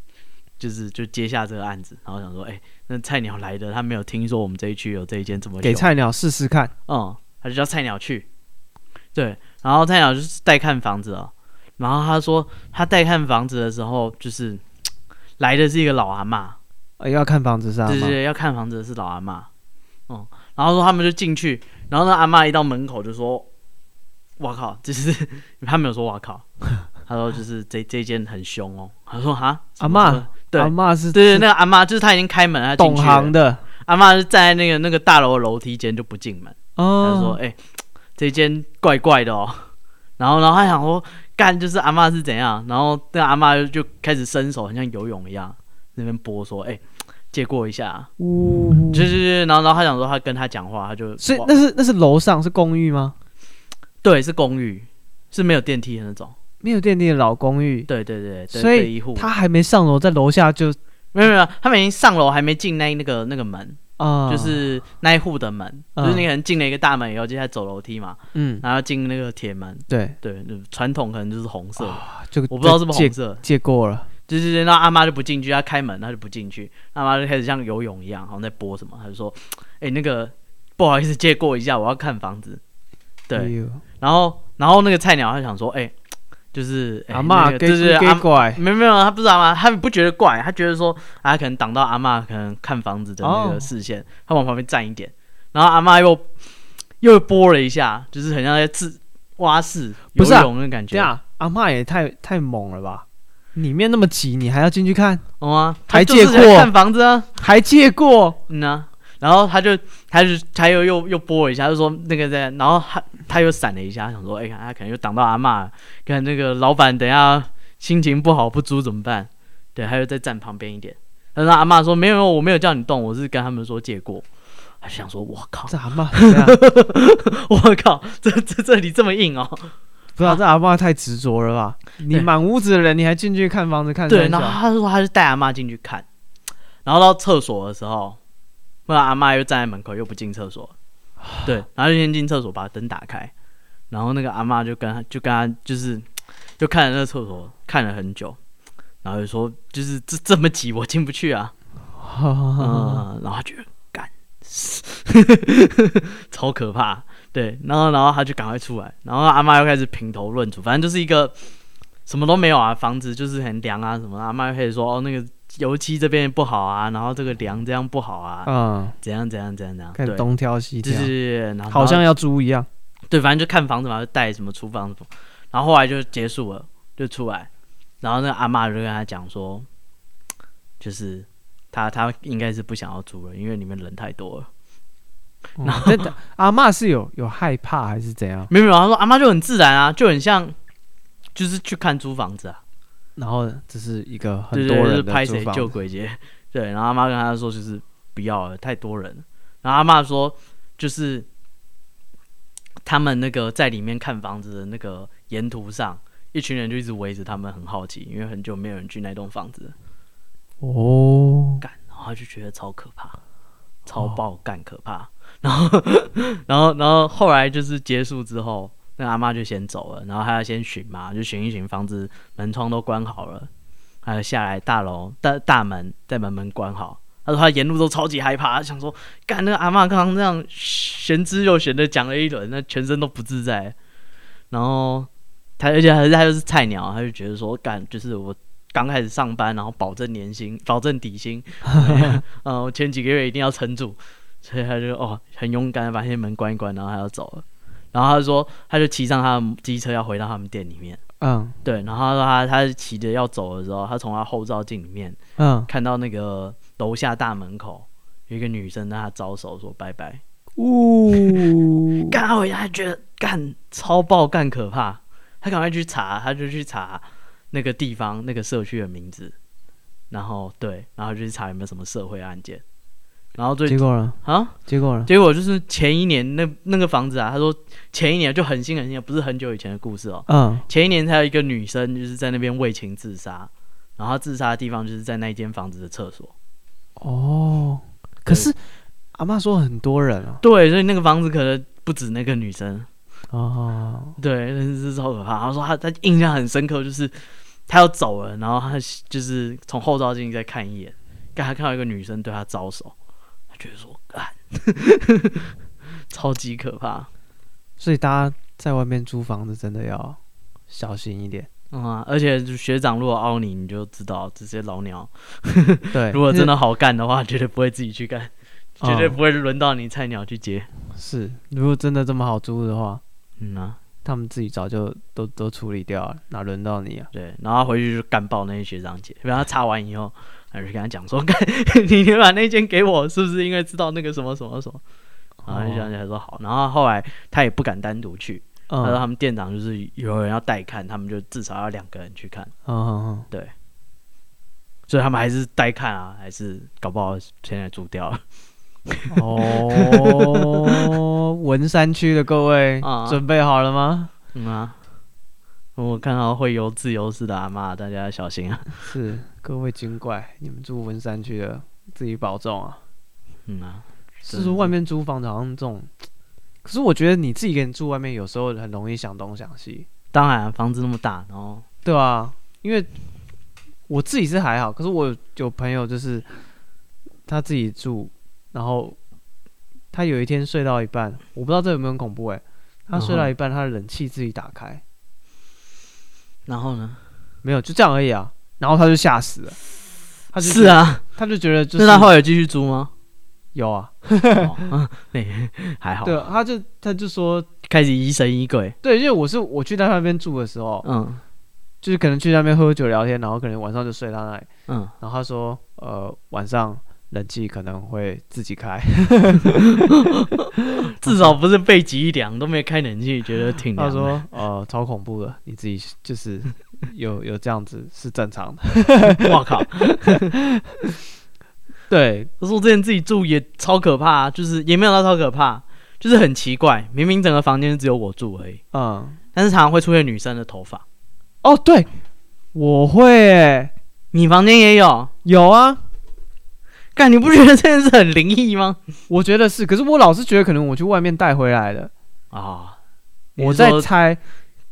就是就接下这个案子，然后想说，哎、欸，那菜鸟来的，他没有听说我们这一区有这一间怎么。给菜鸟试试看。嗯，他就叫菜鸟去。对。然后菜鸟就是带看房子哦。然后他说他带看房子的时候，就是 来的是一个老阿嬷。欸、要看房子是阿？对对对，要看房子的是老阿嬷。嗯，然后说他们就进去，然后那阿妈一到门口就说：“我靠，就是他没有说我靠，他说就是这这间很凶哦。”他说：“哈，阿嬷嬷，对，阿妈是，对对，那个阿妈就是他已经开门了，懂行的。阿妈是站在那个那个大楼的楼梯间就不进门。哦，他说：“哎、欸，这间怪怪的哦。”然后然后他想说：“干，就是阿妈是怎样？”然后那阿妈就开始伸手，很像游泳一样。那边拨说，哎、欸，借过一下，呜，就是就是，然后然后他想说，他跟他讲话，他就，所以那是那是楼上是公寓吗？对，是公寓，是没有电梯的那种，没有电梯的老公寓。对对对，所以他还没上楼，在楼下就没有没有，他们已经上楼，还没进那那个那个门啊，就是那一户的门，就是你可能进了一个大门以后，接下来走楼梯嘛，嗯，然后进那个铁门，对。对，传统可能就是红色，就我不知道是不是红色，借过了。对对对，那阿妈就不进去，她开门，她就不进去。阿妈就开始像游泳一样，好像在播什么，她就说：“哎、欸，那个不好意思，借过一下，我要看房子。”对，哎、然后然后那个菜鸟他想说：“哎、欸，就是、欸、阿妈，那个、就是阿妈，没有没有，他不是阿妈，他不觉得怪，他觉得说，他可能挡到阿妈可能看房子的那个视线，哦、他往旁边站一点。然后阿妈又又拨了一下，就是很像在自蛙式游泳的感觉。对啊，阿妈也太太猛了吧！”里面那么挤，你还要进去看？哦啊，还借过看房子啊？还借过？嗯啊，然后他就，他就，他又又又拨了一下，就说那个在，然后他他又闪了一下，想说，哎、欸，他可能又挡到阿嬷，看那个老板等下心情不好不租怎么办？对，他又再站旁边一点。他说阿妈说没有，我没有叫你动，我是跟他们说借过。他想说，我靠，这阿妈，我靠，这这这里这么硬哦。不知道、啊、这阿妈太执着了吧？你满屋子的人，你还进去看房子看？对，然后他就说他就带阿妈进去看，然后到厕所的时候，不然阿妈又站在门口又不进厕所，对，然后就先进厕所把灯打开，然后那个阿妈就跟他就跟他就是 就看着那个厕所看了很久，然后就说就是这这么挤我进不去啊，嗯，然后他觉得干，超可怕。对，然后然后他就赶快出来，然后阿妈又开始评头论足，反正就是一个什么都没有啊，房子就是很凉啊什么的，阿妈又开始说哦那个油漆这边不好啊，然后这个梁这样不好啊，嗯，怎样怎样怎样怎样，开始东挑西挑，就是然后好像要租一样，对，反正就看房子嘛，就带什么厨房什么，然后后来就结束了，就出来，然后那个阿妈就跟他讲说，就是他他应该是不想要租了，因为里面人太多了。然后阿妈是有有害怕还是怎样？没有没有，他说阿妈就很自然啊，就很像就是去看租房子啊。然后这是一个很多人的拍谁救鬼节，对。然后阿妈跟他说就是不要了，太多人。然后阿妈说就是他们那个在里面看房子的那个沿途上，一群人就一直围着他们，很好奇，因为很久没有人去那栋房子。哦，干，然后就觉得超可怕，超爆干可怕。然后，然后，然后后来就是结束之后，那阿妈就先走了，然后还要先巡嘛，就巡一巡房子，门窗都关好了，还有下来大楼大大门再把门关好。他说他沿路都超级害怕，他想说，干那个阿妈刚刚那样玄之又玄的讲了一轮，那全身都不自在。然后他而且还是他又是菜鸟，他就觉得说，干就是我刚开始上班，然后保证年薪，保证底薪，嗯，我前几个月一定要撑住。所以他就哦很勇敢把那些门关一关，然后他要走了。然后他就说，他就骑上他的机车要回到他们店里面。嗯，对。然后他说他他骑着要走的时候，他从他后照镜里面，嗯，看到那个楼下大门口有一个女生跟他招手说拜拜。呜，干他回家，他觉得干超爆干可怕，他赶快去查，他就去查那个地方那个社区的名字，然后对，然后就去查有没有什么社会案件。然后最结果呢？啊，结果呢？结果就是前一年那那个房子啊，他说前一年就很新很新，不是很久以前的故事哦。嗯，前一年才有一个女生就是在那边为情自杀，然后自杀的地方就是在那间房子的厕所。哦，可是阿妈说很多人啊。对，所以那个房子可能不止那个女生。哦，对，真是超可怕。他说他他印象很深刻，就是他要走了，然后他就是从后照镜再看一眼，刚才看到一个女生对他招手。觉得说，干，超级可怕，所以大家在外面租房子真的要小心一点。嗯啊，而且学长如果凹你，你就知道这些老鸟。对，如果真的好干的话，绝对不会自己去干，绝对不会轮到你菜鸟去接。是，如果真的这么好租的话，嗯啊，他们自己早就都都处理掉了，哪轮到你啊？对，然后回去就干爆那些学长姐，然后他查完以后。还是跟他讲说，你你把那间给我，是不是因为知道那个什么什么什么？然后就想起来说好，然后后来他也不敢单独去，他说他们店长就是有人要带看，他们就至少要两个人去看。嗯，对，所以他们还是带看啊，还是搞不好现在租掉了。哦，文山区的各位，准备好了吗？嗯啊。我看到会游自由式的阿妈，大家小心啊！是各位精怪，你们住文山区的，自己保重啊！嗯啊，是说外面租房子好像这种，可是我觉得你自己一个人住外面，有时候很容易想东想西。当然，房子那么大，然后对啊，因为我自己是还好，可是我有朋友就是他自己住，然后他有一天睡到一半，我不知道这有没有很恐怖哎、欸，他睡到一半，他的冷气自己打开。然后呢？没有，就这样而已啊。然后他就吓死了。他是啊，他就觉得就是。那他后来有继续租吗？有啊。还好。对，他就他就说开始疑神疑鬼。对，因为我是我去他那边住的时候，嗯，就是可能去那边喝酒聊天，然后可能晚上就睡他那里，嗯，然后他说，呃，晚上。冷气可能会自己开，至少不是背脊一凉都没开冷气，觉得挺凉。他说：“呃，超恐怖的，你自己就是 有有这样子是正常的。”我靠！对，可是我之前自己住也超可怕，就是也没有到超可怕，就是很奇怪，明明整个房间只有我住而已，嗯，但是常常会出现女生的头发。哦，对，我会诶，你房间也有？有啊。干，你不觉得这件事很灵异吗？我觉得是，可是我老是觉得可能我去外面带回来的啊。我在猜，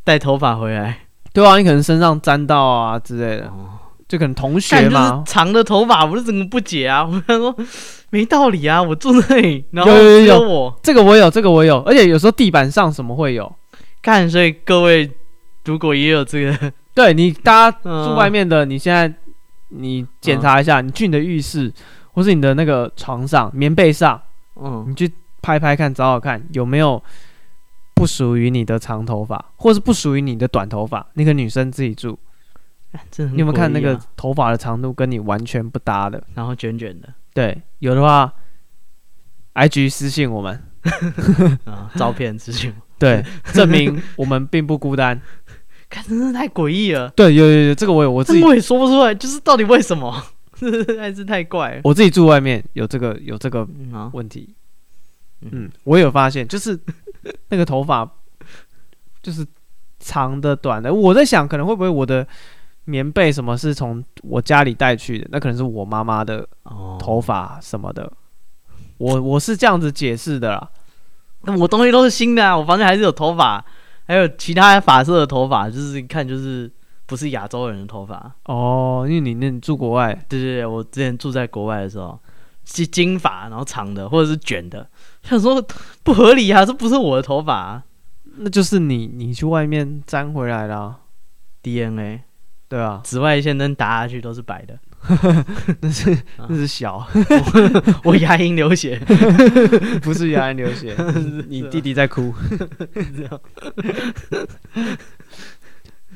带头发回来，对啊，你可能身上沾到啊之类的，哦、就可能同学嘛，长的头发，我是怎么不解啊！我想说没道理啊，我住那里，然后有有有这个我有，这个我有，而且有时候地板上什么会有。看，所以各位如果也有这个，对你大家住外面的，你现在你检查一下，你去你的浴室或是你的那个床上、棉被上，嗯，你去拍拍看，找找看有没有不属于你的长头发，或是不属于你的短头发。那个女生自己住，你有没有看那个头发的长度跟你完全不搭的，然后卷卷的？对，有的话，IG 私信我们，啊，照片私信。对，证明我们并不孤单。看，真是太诡异了。对，有有有，这个我有，我自己我也说不出来，就是到底为什么，还是太怪了。我自己住外面有这个有这个问题。嗯，嗯，我有发现，就是 那个头发就是长的、短的。我在想，可能会不会我的棉被什么是从我家里带去的？那可能是我妈妈的头发什么的。哦、我我是这样子解释的啦。那我东西都是新的啊，我房间还是有头发，还有其他发色的头发，就是一看就是不是亚洲人的头发。哦。因为你那你住国外，对对对，我之前住在国外的时候，是金发，然后长的或者是卷的，想说不合理啊，这不是我的头发，那就是你你去外面粘回来了 DNA，对啊，紫外线灯打下去都是白的。那是那是小，我，我牙龈流血，不是牙龈流血，你弟弟在哭，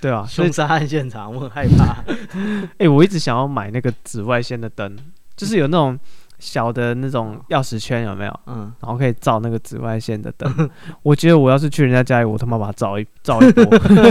对啊，凶杀案现场，我很害怕。哎、欸，我一直想要买那个紫外线的灯，就是有那种小的那种钥匙圈，有没有？嗯，然后可以照那个紫外线的灯。我觉得我要是去人家家里，我他妈把它照一照一波，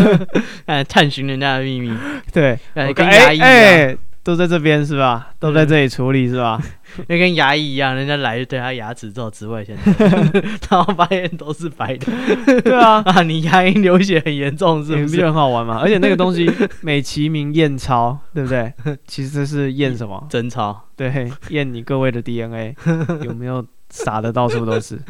哎，探寻人家的秘密。对，跟牙医一样。都在这边是吧？都在这里处理是吧？那跟牙医一样，人家来就对他牙齿做紫外线，然后发现都是白的。对啊，啊，你牙龈流血很严重，是不是？很好玩嘛？而且那个东西美其名验钞，对不对？其实是验什么？真钞。对，验你各位的 DNA 有没有撒的到处都是。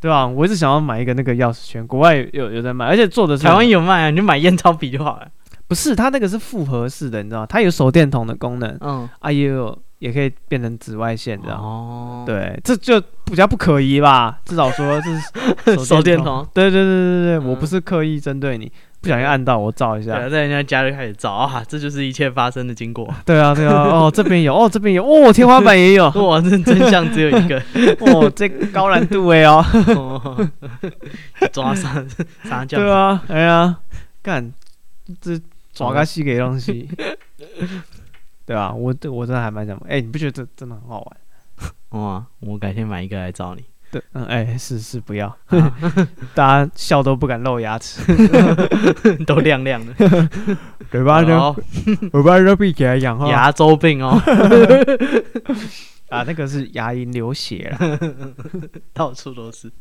对啊，我一直想要买一个那个钥匙圈，国外有有在卖，而且做的是台湾有卖啊，你就买验钞笔就好了。不是，它那个是复合式的，你知道吗？它有手电筒的功能，嗯，啊，也有也可以变成紫外线，这样。哦，对，这就比较不可疑吧？至少说这是 手电筒。对对对对对，我不是刻意针对你，不小心按到我照一下。对，在人家家就开始照啊，这就是一切发生的经过。对啊对啊，哦，这边有，哦，这边有，哦，天花板也有，哇，这真相只有一个，哦，这高难度哎哦，抓啥啥叫？对啊，哎呀，干这。抓个西给东西，对啊，我我真的还蛮想，哎、欸，你不觉得这真的很好玩？哇，我改天买一个来找你。对，嗯，哎、欸，是是不要，啊、大家笑都不敢露牙齿，都亮亮的，嘴巴都嘴巴都闭起来牙周病哦。啊，那个是牙龈流血了，到处都是。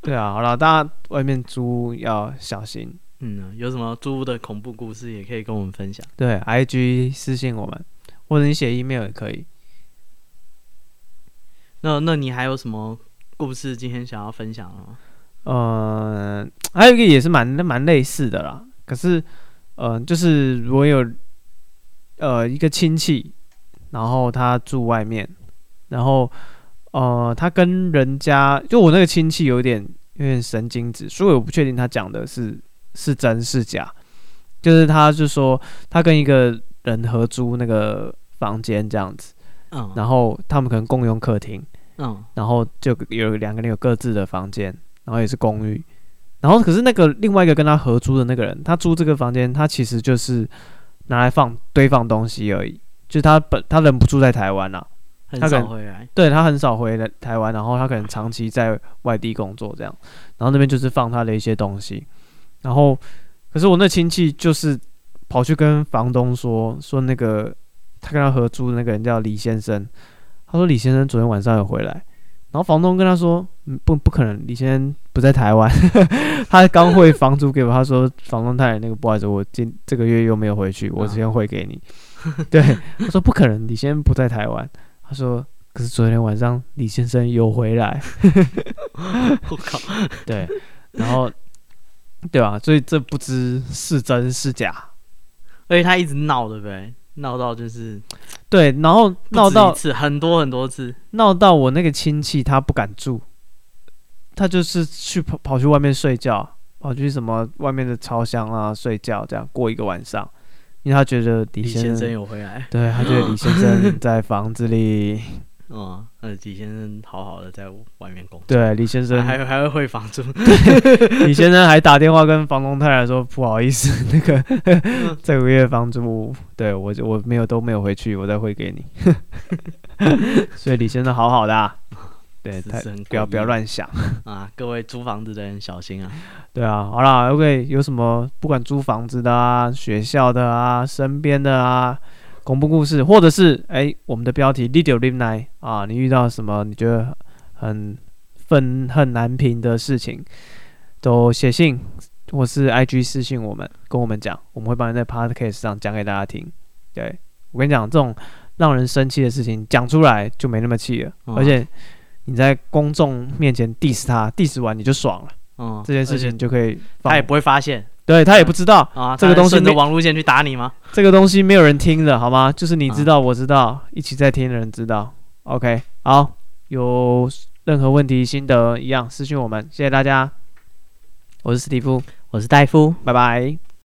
对啊，好了，大家外面租要小心。嗯，有什么租的恐怖故事也可以跟我们分享。对，IG 私信我们，或者你写 email 也可以。那那你还有什么故事今天想要分享的吗？呃，还有一个也是蛮蛮类似的啦。可是，呃，就是我有呃一个亲戚，然后他住外面，然后呃他跟人家，就我那个亲戚有点有点神经质，所以我不确定他讲的是。是真是假？就是他就说他跟一个人合租那个房间这样子，嗯，然后他们可能共用客厅，嗯，然后就有两个人有各自的房间，然后也是公寓，然后可是那个另外一个跟他合租的那个人，他租这个房间，他其实就是拿来放堆放东西而已，就是他本他人不住在台湾啊，很少回来，对，他很少回来台湾，然后他可能长期在外地工作这样，然后那边就是放他的一些东西。然后，可是我那亲戚就是跑去跟房东说，说那个他跟他合租的那个人叫李先生，他说李先生昨天晚上有回来，然后房东跟他说，嗯不不可能，李先生不在台湾，他刚汇房租给我，他说房东太太那个不好意思，我今这个月又没有回去，我先汇给你。对，他说不可能，李先生不在台湾，他说可是昨天晚上李先生有回来，我靠，对，然后。对吧？所以这不知是真是假，而且他一直闹，对不对？闹到就是对，然后闹到一次很多很多次，闹到我那个亲戚他不敢住，他就是去跑跑去外面睡觉，跑去什么外面的超厢啊睡觉，这样过一个晚上，因为他觉得李先生，李先生有回来，对，他觉得李先生 在房子里。嗯，那李先生好好的在外面工作。对，李先生还还会汇房租。李先生还打电话跟房东太太说：“不好意思，那个 这个月房租，对我我没有都没有回去，我再汇给你。”所以李先生好好的，啊，对，太不要不要乱想啊！各位租房子的人小心啊！对啊，好啦，OK，有什么不管租房子的啊、学校的啊、身边的啊。恐怖故事，或者是哎、欸，我们的标题 “Lidio Live Night” 啊，你遇到什么你觉得很愤恨难平的事情，都写信或是 IG 私信我们，跟我们讲，我们会帮你在 Podcast 上讲给大家听。对，我跟你讲，这种让人生气的事情讲出来就没那么气了，嗯、而且你在公众面前 diss 他，diss 完你就爽了，嗯，这件事情就可以，他也不会发现。对他也不知道啊，这个东西顺着网路线去打你吗？这个东西没有人听的，好吗？就是你知道，我知道，一起在听的人知道。OK，好，有任何问题、心得一样私信我们，谢谢大家。我是史蒂夫，我是戴夫，拜拜。